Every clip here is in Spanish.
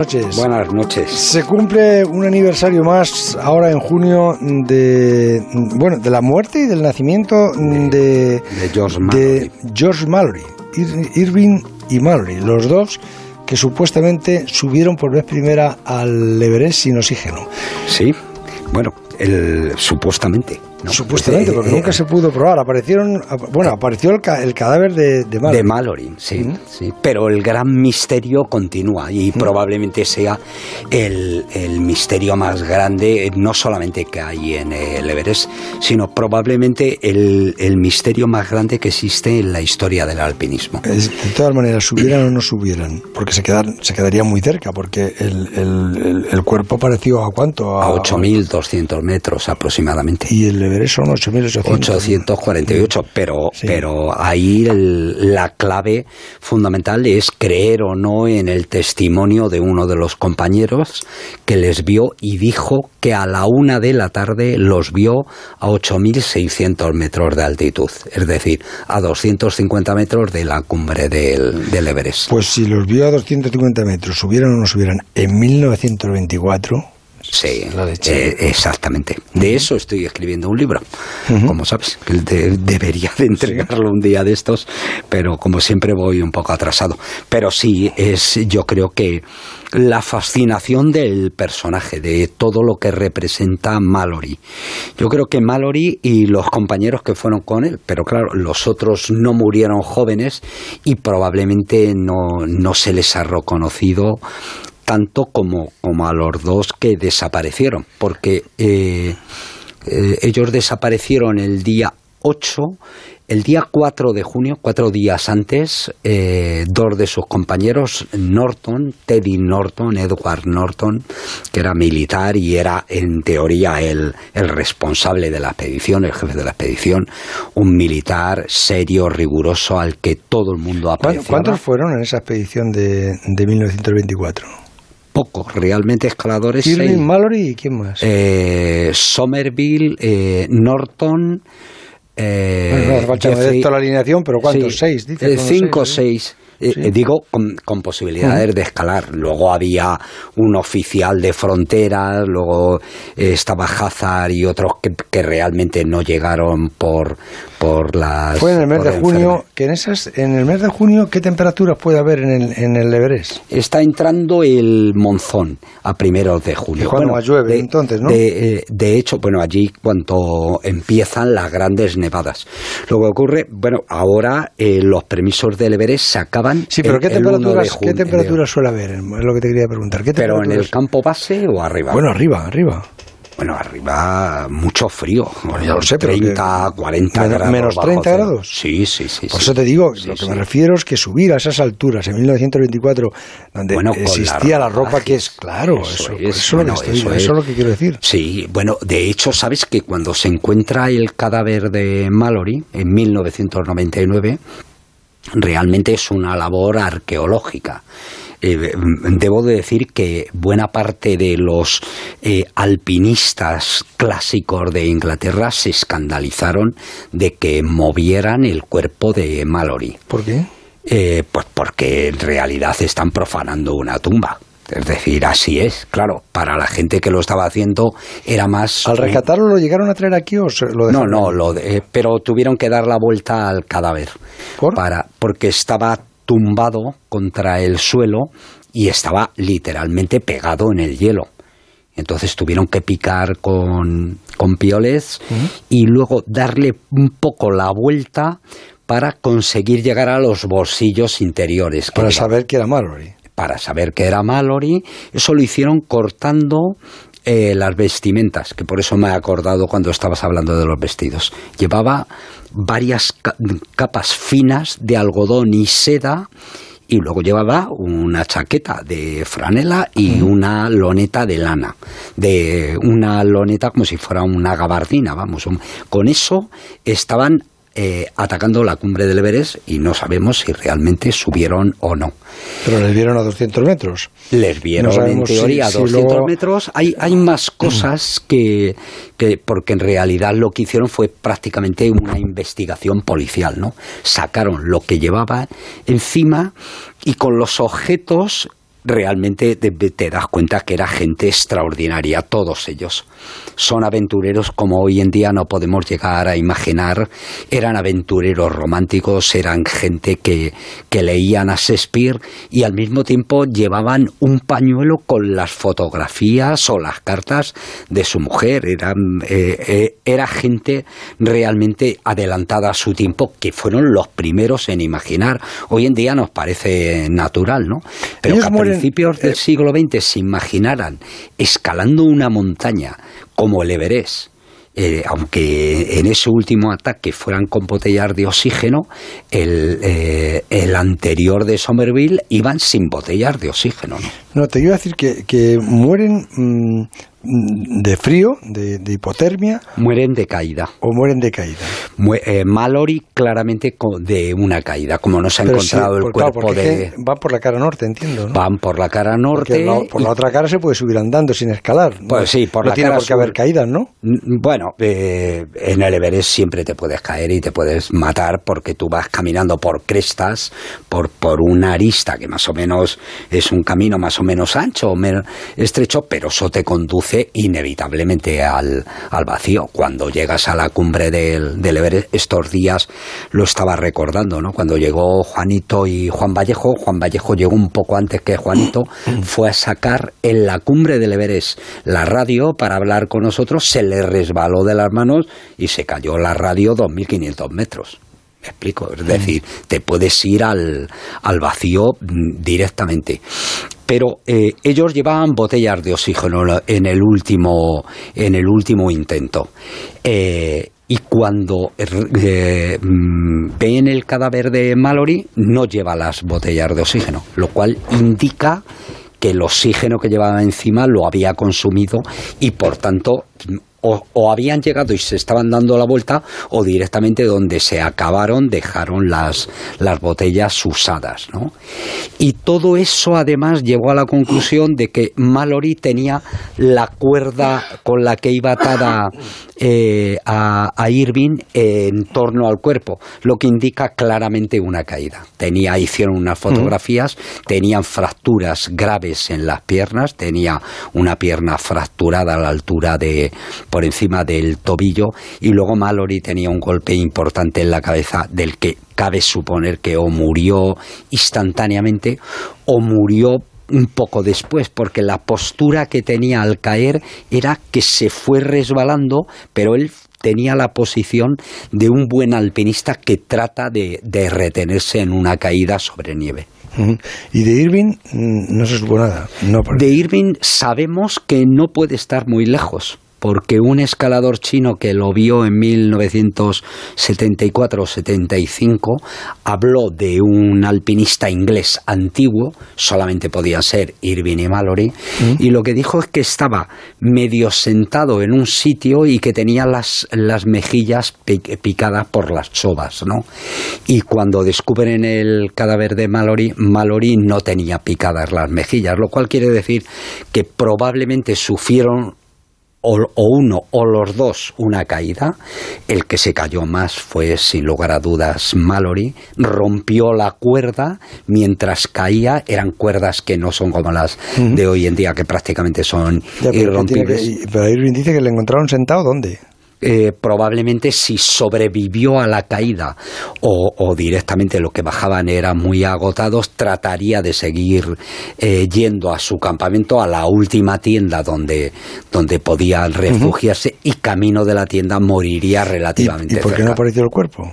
noches. Buenas noches. Se cumple un aniversario más ahora en junio de bueno de la muerte y del nacimiento de, de George Mallory. de George Mallory, Ir- Irving y Mallory, los dos que supuestamente subieron por vez primera al Everest sin oxígeno. Sí, bueno, el, supuestamente. ¿No? Supuestamente, porque eh, nunca se pudo probar. Aparecieron, bueno, apareció el, ca- el cadáver de, de Mallory. De Mallory, sí, sí. Pero el gran misterio continúa y probablemente sea el, el misterio más grande, eh, no solamente que hay en el Everest, sino probablemente el, el misterio más grande que existe en la historia del alpinismo. Es- de todas maneras, subieran o no subieran, porque se, quedan, se quedarían muy cerca, porque el, el- el- el cuerpo pareció a cuánto? A 8.200 metros aproximadamente. Y el Everest son 8.800. 848, pero, Sí. pero ahí el- la clave fundamental es creer o no en el testimonio de uno de los compañeros que les vio y dijo que a la una de la tarde los vio a 8.600 metros de altitud, es decir, a 250 metros de la cumbre del, del Everest. Pues si los vio a 250 metros, subieran o no subieran en 1924, Sí, eh, exactamente. De eso estoy escribiendo un libro, como sabes, que de- debería de entregarlo un día de estos, pero como siempre voy un poco atrasado. Pero sí, es yo creo que la fascinación del personaje, de todo lo que representa Mallory. Yo creo que Mallory y los compañeros que fueron con él, pero claro, los otros no murieron jóvenes y probablemente no, no se les ha reconocido tanto como, como a los dos que desaparecieron, porque eh, eh, ellos desaparecieron el día 8, el día 4 de junio, cuatro días antes, eh, dos de sus compañeros, Norton, Teddy Norton, Edward Norton, que era militar y era en teoría el, el responsable de la expedición, el jefe de la expedición, un militar serio, riguroso, al que todo el mundo ¿cuán- apreciaba. ¿cuántos fueron en esa expedición de, de 1924? Pocos, realmente escaladores. Irving. Mallory y quién más. Eh, Somerville, eh, Norton. Eh, Bueno, no Jeffrey- toda la alineación, pero ¿cuántos? Sí, ¿Seis? Dice, eh, cinco o seis. Eh, Sí. eh, digo, con, con posibilidades de escalar. Luego había un oficial de fronteras, luego eh, estaba Hazard y otros que, que realmente no llegaron por, por las. Fue en el mes de junio, enfermedad. que en esas, en el mes de junio, ¿qué temperaturas puede haber en el, en el Everest? Está entrando el monzón a primeros de julio. Es cuando más llueve, entonces, ¿no? De, de hecho, bueno, allí cuando empiezan las grandes nevadas. Lo que ocurre, bueno, ahora eh, los permisos del Everest se acaban. Sí, pero el- ¿qué el 1 de temperaturas, ¿qué temperaturas suele haber? Es lo que te quería preguntar. ¿Qué Pero en el campo base o arriba. Bueno, arriba, arriba. Bueno, arriba mucho frío. Bueno, ya lo sé, pero 30, que- 40 menos- grados. menos bajo 30 cero. grados. Sí, sí, sí. Por sí. eso te digo, Sí, lo que sí. me refiero es que subir a esas alturas en 1924, donde Bueno, existía la ropa que es, claro, Eso eso, es, eso, bueno, lo que estoy- eso eso es. es lo que quiero decir. Sí, bueno, de hecho, sabes que cuando se encuentra el cadáver de Mallory en 1999, realmente es una labor arqueológica. Eh, debo de decir que buena parte de los eh, alpinistas clásicos de Inglaterra se escandalizaron de que movieran el cuerpo de Mallory. ¿Por qué? Eh, pues porque en realidad están profanando una tumba. Es decir, así es, claro. Para la gente que lo estaba haciendo era más. ¿Al rescatarlo lo llegaron a traer aquí o se lo No, dejaron? no, lo de- eh, pero tuvieron que dar la vuelta al cadáver. ¿Por? Para, porque estaba tumbado contra el suelo y estaba literalmente pegado en el hielo. Entonces tuvieron que picar con, con pioles y luego darle un poco la vuelta para conseguir llegar a los bolsillos interiores. Para saber que era Mallory. Para saber que era Mallory. Eso lo hicieron cortando eh, las vestimentas, que por eso me he acordado cuando estabas hablando de los vestidos. Llevaba varias ca- capas finas de algodón y seda y luego llevaba una chaqueta de franela y una loneta de lana, de una loneta como si fuera una gabardina, vamos. Con eso estaban eh, atacando la cumbre del Everest y no sabemos si realmente subieron o no. Pero les vieron a 200 metros. Les vieron No en si- teoría a si 200 luego- metros. Hay, hay más cosas que, que, porque en realidad lo que hicieron fue prácticamente una investigación policial, ¿no? Sacaron lo que llevaba encima y con los objetos realmente te, das cuenta que era gente extraordinaria, todos ellos. Son aventureros como hoy en día no podemos llegar a imaginar. Eran aventureros románticos, eran gente que, que leían a Shakespeare y al mismo tiempo llevaban un pañuelo con las fotografías o las cartas de su mujer. Eran, eh, eh, era gente realmente adelantada a su tiempo, que fueron los primeros en imaginar. Hoy en día nos parece natural, ¿no? Pero principios del eh, siglo XX se imaginaran escalando una montaña como el Everest, eh, aunque en ese último ataque fueran con botellas de oxígeno, el, eh, el anterior de Somerville iban sin botellas de oxígeno. No, te iba a decir que, que mueren mm, de frío, de, hipotermia. Mueren de caída. O mueren de caída. Eh, Mallory claramente de una caída, como no se ha encontrado el cuerpo de... Van por la cara norte, entiendo. Van por la cara norte. por la otra cara se puede subir andando sin escalar. Pues sí, por no la tiene por qué haber caídas, ¿no? Bueno, eh, en el Everest siempre te puedes caer y te puedes matar porque tú vas caminando por crestas, por, por una arista que más o menos es un camino más o menos ancho o menos estrecho, pero eso te conduce inevitablemente al, vacío. Cuando llegas a la cumbre del, del Everest, estos días lo estaba recordando, ¿no? Cuando llegó Juanito y Juan Vallejo, Juan Vallejo llegó un poco antes que Juanito, fue a sacar en la cumbre del Everest la radio para hablar con nosotros, se le resbaló de las manos y se cayó la radio 2.500 metros. Me explico, es decir, te puedes ir al, al vacío mm, directamente. Pero eh, ellos llevaban botellas de oxígeno en el último, en el último intento. Eh, y cuando eh, mm, ven el cadáver de Mallory, no lleva las botellas de oxígeno, lo cual indica que el oxígeno que llevaba encima lo había consumido y por tanto o, habían llegado y se estaban dando la vuelta o directamente donde se acabaron dejaron las, las botellas usadas. ¿no? Y todo eso además llevó a la conclusión de que Mallory tenía la cuerda con la que iba atada eh, a, a, Irving en torno al cuerpo, lo que indica claramente una caída. Tenía, hicieron unas fotografías, tenían fracturas graves en las piernas, tenía una pierna fracturada a la altura de, por encima del tobillo y luego Mallory tenía un golpe importante en la cabeza del que cabe suponer que o murió instantáneamente o murió un poco después, porque la postura que tenía al caer era que se fue resbalando, pero él tenía la posición de un buen alpinista que trata de, de retenerse en una caída sobre nieve. Y de Irving mm, no se supo nada. No, De Irving sabemos que no puede estar muy lejos porque un escalador chino que lo vio en 1974 o 75 habló de un alpinista inglés antiguo, solamente podía ser Irving y Mallory, mm. y lo que dijo es que estaba medio sentado en un sitio y que tenía las, las mejillas picadas por las chovas, ¿no? Y cuando descubren el cadáver de Mallory, Mallory no tenía picadas las mejillas, lo cual quiere decir que probablemente sufrieron o, uno o los dos una caída. El que se cayó más fue, sin lugar a dudas, Mallory. Rompió la cuerda mientras caía. Eran cuerdas que no son como las de hoy en día, que prácticamente son irrompibles. pero Irving dice que le encontraron sentado, ¿dónde? Eh, probablemente si sobrevivió a la caída o, directamente lo que bajaban eran muy agotados, trataría de seguir eh, yendo a su campamento, a la última tienda donde, donde podía refugiarse y camino de la tienda moriría relativamente. ¿Y, y por qué no apareció el cuerpo?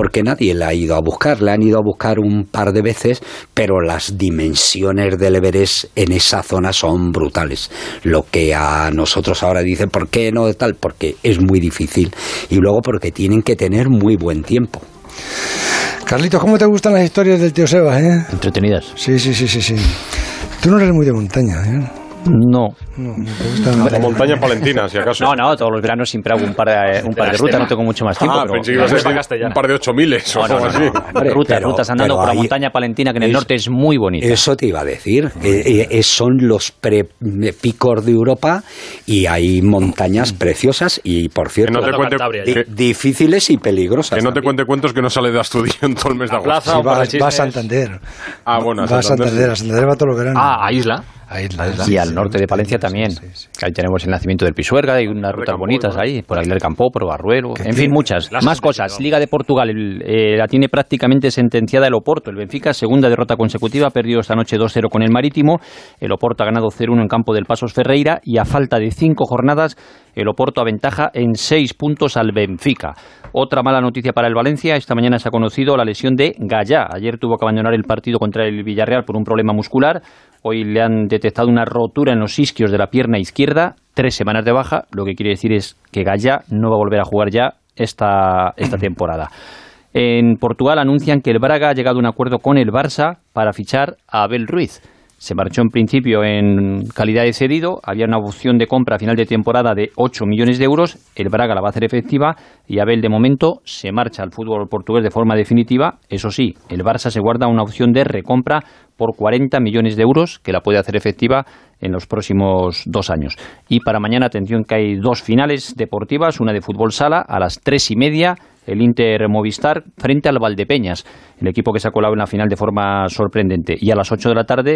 Porque nadie la ha ido a buscar. Le han ido a buscar un par de veces, pero las dimensiones del Everest en esa zona son brutales. Lo que a nosotros ahora dicen, ¿por qué no tal? Porque es muy difícil. Y luego porque tienen que tener muy buen tiempo. Carlitos, ¿cómo te gustan las historias del tío Sebas? Eh? Entretenidas. Sí, sí, sí, sí, sí. Tú no eres muy de montaña, ¿eh? No. La montaña palentina, si acaso. No, no, todos los veranos siempre hago un par de, un par de rutas, no tengo mucho más tiempo. Ah, pero pensé que ibas a decir un par de ocho miles o No, no, algo no, así. no, no, rutas, rutas andando por la montaña palentina, que en el es- norte es muy bonita. Eso te iba a decir. Eh, eh, son los pre-picos de Europa y hay montañas preciosas y, por cierto, no te cuente, que, difíciles y peligrosas. que no te cuente cuentos que no sale de Astudillo en todo el mes de agosto. plaza. Sí, va, va a. Santander. Ah, bueno, a va a Santander Santander. A Santander va todos los veranos. Ah, a Isla. A Isla, Isla. Y al norte de Palencia también. Ahí tenemos el nacimiento del Pisuerga, hay unas rutas bonitas ahí, por Aguilar Campo, por Barruelo, en fin, muchas. Más cosas. Liga de Portugal el, eh, la tiene prácticamente sentenciada el Oporto. El Benfica, segunda derrota consecutiva, ha perdido esta noche 2-0 con el Marítimo. El Oporto ha ganado 0-1 en campo del Pasos Ferreira y a falta de cinco jornadas, el Oporto aventaja en seis puntos al Benfica. Otra mala noticia para el Valencia. Esta mañana se ha conocido la lesión de Gallá. Ayer tuvo que abandonar el partido contra el Villarreal por un problema muscular. Hoy le han detectado una rotura en los isquios de la pierna izquierda. Tres semanas de baja. Lo que quiere decir es que Gallá no va a volver a jugar ya esta, esta temporada. En Portugal anuncian que el Braga ha llegado a un acuerdo con el Barça para fichar a Abel Ruiz. Se marchó en principio en calidad de cedido, había una opción de compra a final de temporada de 8 millones de euros, el Braga la va a hacer efectiva y Abel de momento se marcha al fútbol portugués de forma definitiva. Eso sí, el Barça se guarda una opción de recompra por 40 millones de euros que la puede hacer efectiva en los próximos dos años. Y para mañana, atención que hay dos finales deportivas, una de fútbol sala a las tres y media el Inter Movistar frente al Valdepeñas, el equipo que se ha colado en la final de forma sorprendente. Y a las 8 de la tarde